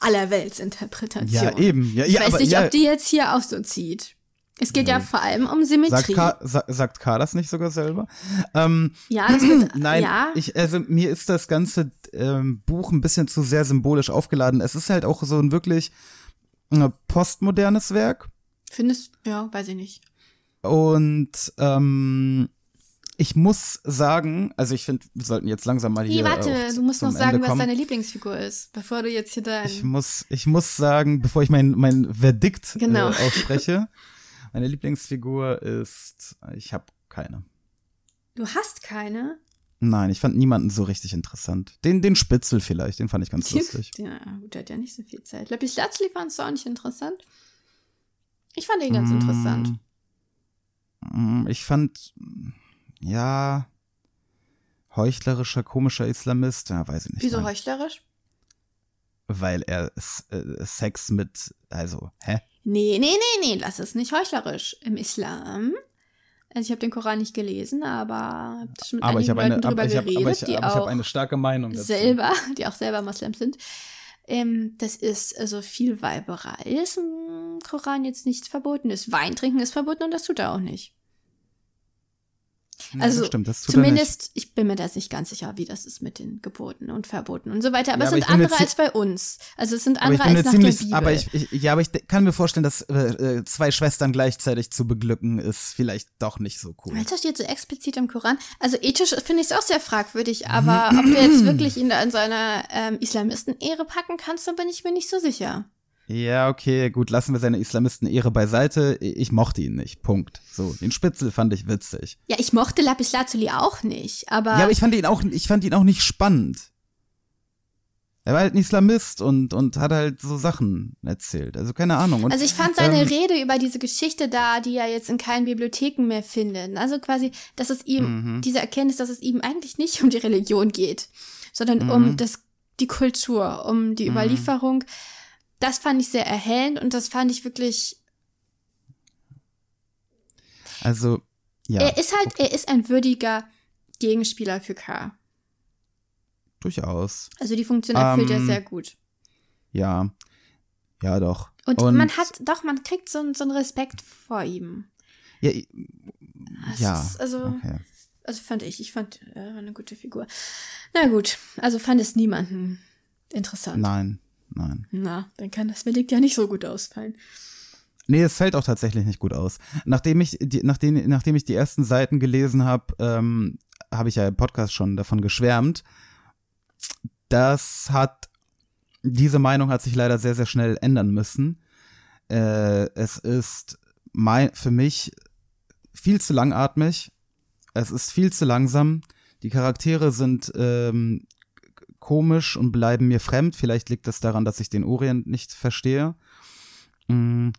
Allerweltsinterpretation. Ja, eben. Ja, Ich ja, weiß aber nicht, ja, ob die jetzt hier auch so zieht. Es geht ja vor allem um sagt, Symmetrie. K, sa, sagt K das nicht sogar selber? Ähm, ja, das wird, Nein, ja. ich, also mir ist das ganze ähm, Buch ein bisschen zu sehr symbolisch aufgeladen. Es ist halt auch so ein wirklich äh, postmodernes Werk. Findest, ja, weiß ich nicht. Und ähm, ich muss sagen, also ich finde, wir sollten jetzt langsam mal Nee, hier. warte, auch du musst noch sagen, was deine Lieblingsfigur ist, bevor du jetzt hier dein. Ich muss, ich muss sagen, bevor ich mein, mein Verdikt Genau. äh, ausspreche, meine Lieblingsfigur ist, ich habe keine. Du hast keine? Nein, ich fand niemanden so richtig interessant. Den, den Spitzel vielleicht, den fand ich ganz lustig. Ja, gut, der hat ja nicht so viel Zeit. Lapis Lazuli fandst du auch nicht interessant? Ich fand ihn ganz interessant. Mm, Ich fand, ja, heuchlerischer, komischer Islamist, ja, weiß ich nicht. Wieso nein. heuchlerisch? Weil er äh, Sex mit, also, hä? Nee, nee, nee, nee, lass es nicht heuchlerisch. Im Islam, also ich habe den Koran nicht gelesen, aber schon mit Aber ich habe eine, drüber aber ich hab, geredet, aber ich, die aber ich auch eine starke Meinung dazu. selber, die auch selber Moslems sind. Ähm, das ist also viel Weiberei. Ist im Koran jetzt nichts verboten ist. Wein trinken ist verboten und das tut er auch nicht. Ja, Also das stimmt, das zumindest, ich bin mir da jetzt nicht ganz sicher, wie das ist mit den Geboten und Verboten und so weiter. Aber Ja, es aber sind andere als bei uns. Also es sind andere bin als nach der ziemlich, Bibel. aber ich, ich, ja, aber ich kann mir vorstellen, dass äh, äh, zwei Schwestern gleichzeitig zu beglücken ist vielleicht doch nicht so cool. Alter steht so explizit im Koran. Also ethisch finde ich es auch sehr fragwürdig, aber ob du jetzt wirklich ihn da in seine ähm, Islamisten-Ehre packen kannst, da bin ich mir nicht so sicher. Ja, okay, gut, lassen wir seine Islamisten-Ehre beiseite. Ich mochte ihn nicht. Punkt. So, den Spitzel fand ich witzig. Ja, ich mochte Lapis Lazuli auch nicht, aber, Ja, aber ich fand ihn auch, ich fand ihn auch nicht spannend. Er war halt ein Islamist und, und hat halt so Sachen erzählt. Also keine Ahnung. Und, also ich fand seine ähm, Rede über diese Geschichte da, die er jetzt in keinen Bibliotheken mehr findet. Also quasi, dass es ihm, Mhm. diese Erkenntnis, dass es ihm eigentlich nicht um die Religion geht, sondern Mhm. um das, die Kultur, um die Überlieferung. Das fand ich sehr erhellend und das fand ich wirklich Also, ja, Er ist halt, er ist ein würdiger Gegenspieler für K. durchaus. Also die Funktion erfüllt er Ähm, sehr gut. Ja. Ja, doch. Und, man hat, doch, man kriegt so, einen- so einen Respekt vor ihm. Ja, ja. also, okay. also fand ich, ich fand, er war eine gute Figur. Na gut, also fand es niemanden interessant. Nein, nein. Na, dann kann das Verdikt ja nicht so gut ausfallen. Nee, es fällt auch tatsächlich nicht gut aus. Nachdem ich die, nachdem, nachdem ich die ersten Seiten gelesen habe, ähm, habe ich ja im Podcast schon davon geschwärmt. Das hat, diese Meinung hat sich leider sehr, sehr schnell ändern müssen. Äh, es ist mein, für mich viel zu langatmig. Es ist viel zu langsam. Die Charaktere sind ähm, komisch und bleiben mir fremd. Vielleicht liegt das daran, dass ich den Orient nicht verstehe. Mm.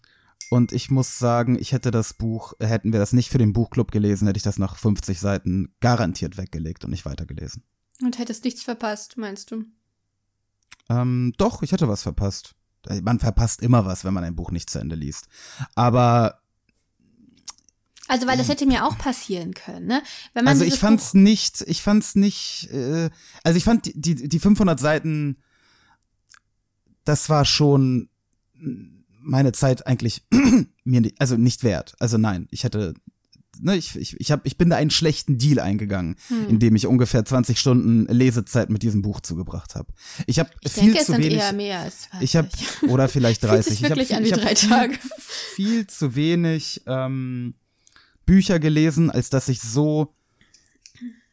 Und ich muss sagen, ich hätte das Buch, hätten wir das nicht für den Buchclub gelesen, hätte ich das nach 50 Seiten garantiert weggelegt und nicht weitergelesen. Und hättest nichts verpasst, meinst du? Ähm, doch, ich hätte was verpasst. Äh, Man verpasst immer was, wenn man ein Buch nicht zu Ende liest. Aber, Also, weil das hätte mir auch passieren können, ne? Wenn man also ich fand's Buch, nicht, ich fand's nicht, äh, also ich fand die, die, die 500 Seiten, das war schon meine Zeit eigentlich mir nicht, also nicht wert. Also nein, ich hätte, ne, ich, ich, ich, hab, ich bin da einen schlechten Deal eingegangen, Hm. indem ich ungefähr 20 Stunden Lesezeit mit diesem Buch zugebracht habe. Ich habe ich viel denke, es zu sind wenig. eher mehr als 20. Ich habe oder vielleicht Fühlt 30. sich ich hab wirklich viel- an wie ich drei viel, Tage. Viel zu wenig ähm, Bücher gelesen, als dass ich so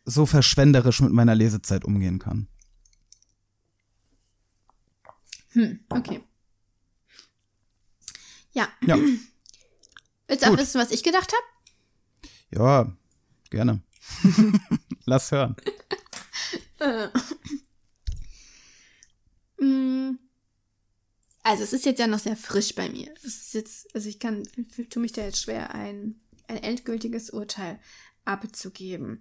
so verschwenderisch mit meiner Lesezeit umgehen kann. Hm, okay. Ja. Ja, Willst du auch Gut. wissen, was ich gedacht habe? ja, gerne. Lass hören. Mm. Also es ist jetzt ja noch sehr frisch bei mir. Es ist jetzt, also ich kann, tue mich da jetzt schwer, ein, ein endgültiges Urteil abzugeben.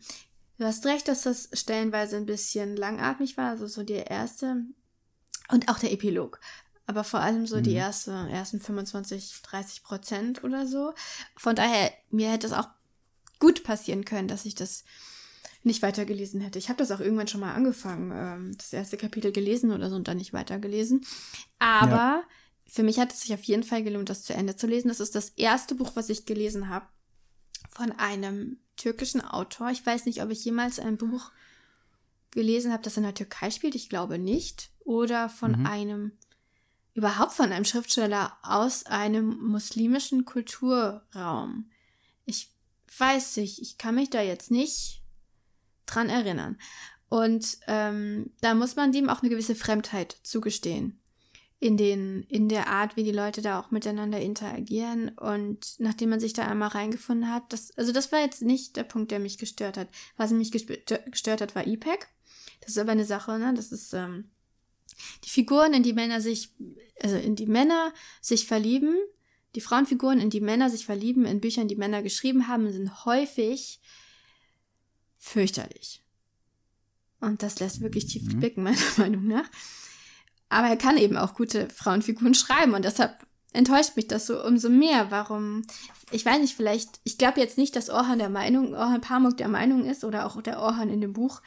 Du hast recht, dass das stellenweise ein bisschen langatmig war, also so der erste und auch der Epilog. Aber vor allem so die Mhm. erste, ersten 25, 30 Prozent oder so. Von daher, mir hätte es auch gut passieren können, dass ich das nicht weitergelesen hätte. Ich habe das auch irgendwann schon mal angefangen, ähm, das erste Kapitel gelesen oder so und dann nicht weitergelesen. Aber für mich hat es sich auf jeden Fall gelohnt, das zu Ende zu lesen. Das ist das erste Buch, was ich gelesen habe von einem türkischen Autor. Ich weiß nicht, ob ich jemals ein Buch gelesen habe, das in der Türkei spielt. Ich glaube nicht. Oder von Mhm. einem, überhaupt von einem Schriftsteller aus einem muslimischen Kulturraum. Ich weiß nicht, ich kann mich da jetzt nicht dran erinnern. Und ähm, da muss man dem auch eine gewisse Fremdheit zugestehen. In den, in der Art, wie die Leute da auch miteinander interagieren. Und nachdem man sich da einmal reingefunden hat, das, also das war jetzt nicht der Punkt, der mich gestört hat. Was mich gestört, hat, war IPEC. Das ist aber eine Sache, ne? Das ist, ähm, die Figuren, in die Männer sich, also in die Männer sich verlieben, die Frauenfiguren, in die Männer sich verlieben, in Büchern, die Männer geschrieben haben, sind häufig fürchterlich. Und das lässt wirklich tief Mhm. blicken, meiner Meinung nach. Aber er kann eben auch gute Frauenfiguren schreiben und deshalb enttäuscht mich das so umso mehr. Warum? Ich weiß nicht, vielleicht, ich glaube jetzt nicht, dass Orhan der Meinung, Orhan Pamuk der Meinung ist oder auch der Orhan in dem Buch,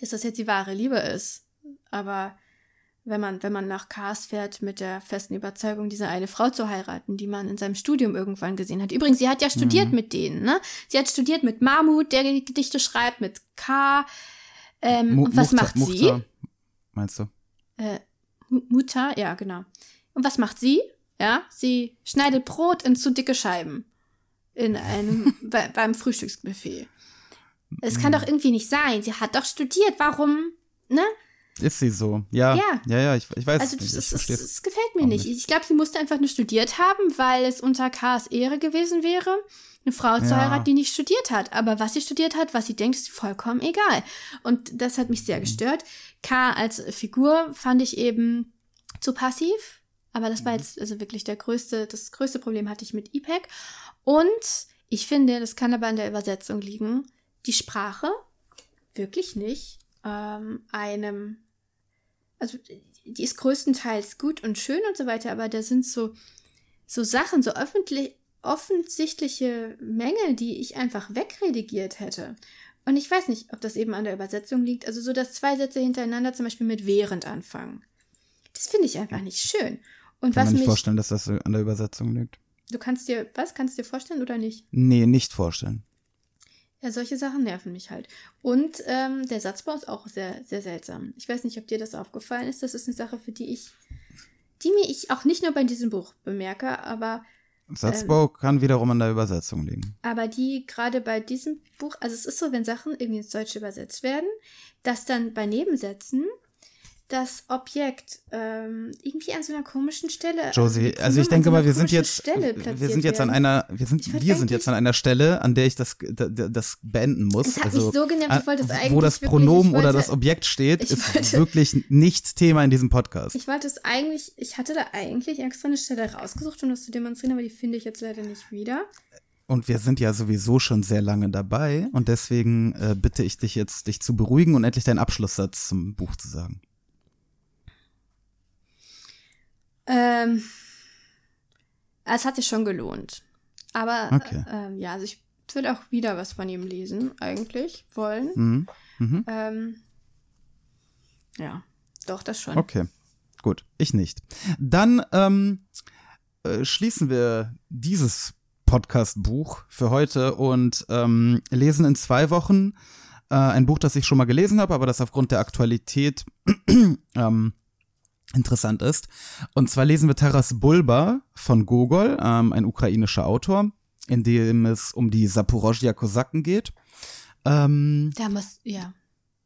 dass das jetzt die wahre Liebe ist. Aber wenn man, wenn man nach Kars fährt mit der festen Überzeugung, diese eine Frau zu heiraten, die man in seinem Studium irgendwann gesehen hat. Übrigens, sie hat ja studiert Mhm. mit denen, ne? Sie hat studiert mit Mahmud, der die Gedichte schreibt, mit K. Ähm, und was Muchtar- macht sie? Muchtar, Meinst du? Äh, Mu- Mutter, ja, genau. Und was macht sie? Ja, sie schneidet Brot in zu dicke Scheiben. In einem, bei, beim Frühstücksbuffet. Es kann doch irgendwie nicht sein. Sie hat doch studiert. Warum? Ne? Ist sie so? Ja. Ja. Ja, ja, ich, ich weiß Also, es nicht. verstehe das gefällt mir nicht. nicht. Ich glaube, sie musste einfach nur studiert haben, weil es unter Kars Ehre gewesen wäre, eine Frau zu Ja. heiraten, die nicht studiert hat. Aber was sie studiert hat, was sie denkt, ist vollkommen egal. Und das hat mich Mhm. sehr gestört. K als Figur fand ich eben zu passiv. Aber das war Mhm. jetzt also wirklich der größte, das größte Problem hatte ich mit IPEC. Und ich finde, das kann aber an der Übersetzung liegen, die Sprache wirklich nicht ähm, einem also die ist größtenteils gut und schön und so weiter, aber da sind so, so Sachen, so öffentlich, offensichtliche Mängel, die ich einfach wegredigiert hätte. Und ich weiß nicht, ob das eben an der Übersetzung liegt. Also so, dass zwei Sätze hintereinander zum Beispiel mit während anfangen. Das finde ich einfach nicht schön. Und Kann was man nicht mich, vorstellen, dass das an der Übersetzung liegt. du kannst dir, was, kannst du dir vorstellen oder nicht? Nee, nicht vorstellen. Ja, solche Sachen nerven mich halt. Und ähm, der Satzbau ist auch sehr, sehr seltsam. Ich weiß nicht, ob dir das aufgefallen ist. Das ist eine Sache, für die ich, die mir ich auch nicht nur bei diesem Buch bemerke, aber, Satzbau Ähm. kann wiederum an der Übersetzung liegen. aber die gerade bei diesem Buch, also es ist so, wenn Sachen irgendwie ins Deutsche übersetzt werden, dass dann bei Nebensätzen das Objekt ähm, irgendwie an so einer komischen Stelle. Josie, also ich denke so mal, wir sind jetzt, Stelle wir sind jetzt an einer, wir sind, wir sind jetzt an einer Stelle, an der ich das, das beenden muss. Es hat also, mich so genervt, ich wollte es äh, eigentlich wo das wirklich- Pronomen ich oder wollte- das Objekt steht, ist wollte- wirklich nicht Thema in diesem Podcast. Ich wollte es eigentlich, ich hatte da eigentlich extra eine Stelle rausgesucht, um das zu demonstrieren, aber die finde ich jetzt leider nicht wieder. Und wir sind ja sowieso schon sehr lange dabei und deswegen äh, bitte ich dich jetzt, dich zu beruhigen und endlich deinen Abschlusssatz zum Buch zu sagen. Ähm, es hat sich schon gelohnt. Aber Okay. ähm, ja, also ich würde auch wieder was von ihm lesen, eigentlich, wollen. Mhm. Mhm. Ähm, ja, doch, das schon. Okay, gut, ich nicht. Dann ähm, äh, schließen wir dieses Podcast-Buch für heute und ähm, lesen in zwei Wochen äh, ein Buch, das ich schon mal gelesen habe, aber das aufgrund der Aktualität ähm, interessant ist. Und zwar lesen wir Taras Bulba von Gogol, ähm, ein ukrainischer Autor, in dem es um die Saporozhia Kosaken geht. Ähm, Da muss, ja.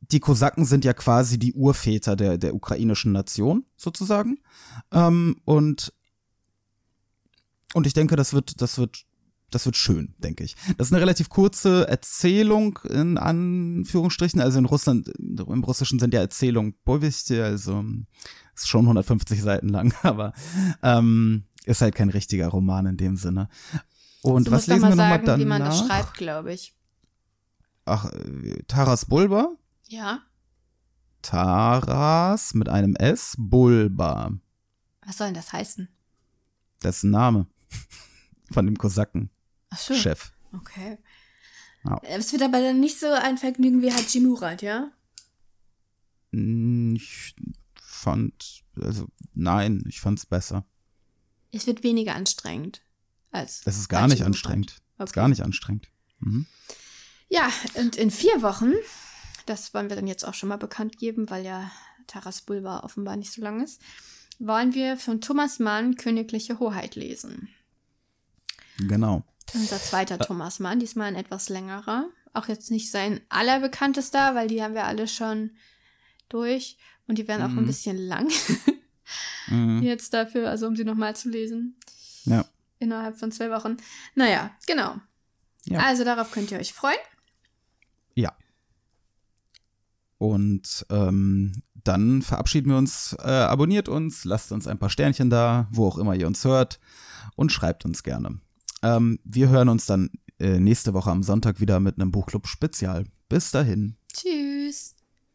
die Kosaken sind ja quasi die Urväter der, der ukrainischen Nation, sozusagen. Ähm, und, und ich denke, das wird, das wird, das wird schön, denke ich. Das ist eine relativ kurze Erzählung in Anführungsstrichen. Also in Russland, im Russischen sind ja Erzählungen Povesti, also ist schon 150 Seiten lang, aber ähm, ist halt kein richtiger Roman in dem Sinne. Und was lesen wir nochmal sagen, danach? wie man das schreibt, glaube ich. Ach, Taras Bulba? Ja. Taras mit einem S, Bulba. Was soll denn das heißen? Das ist ein Name von dem Kosaken-Chef. Ach so. Okay. Es wird aber dann nicht so ein Vergnügen wie Haji Murat, ja? Mm, Ich fand, also nein, ich fand's besser. Es wird weniger anstrengend als. Es ist gar Haji nicht Murat. anstrengend. Es ist Okay. gar nicht anstrengend. Mhm. Ja, und in vier Wochen, das wollen wir dann jetzt auch schon mal bekannt geben, weil ja Taras Bulba offenbar nicht so lang ist, wollen wir von Thomas Mann Königliche Hoheit lesen. Genau. Unser zweiter Thomas Mann, diesmal ein etwas längerer. Auch jetzt nicht sein allerbekanntester, weil die haben wir alle schon durch und die werden auch ein Mhm. bisschen lang. Mhm. jetzt dafür, also um sie nochmal zu lesen. Ja. Innerhalb von zwei Wochen. Naja, genau. Ja. Also darauf könnt ihr euch freuen. Ja. Und ähm, dann verabschieden wir uns. Äh, abonniert uns, lasst uns ein paar Sternchen da, wo auch immer ihr uns hört und schreibt uns gerne. Ähm, wir hören uns dann äh, nächste Woche am Sonntag wieder mit einem Buchclub-Spezial. Bis dahin. Tschüss.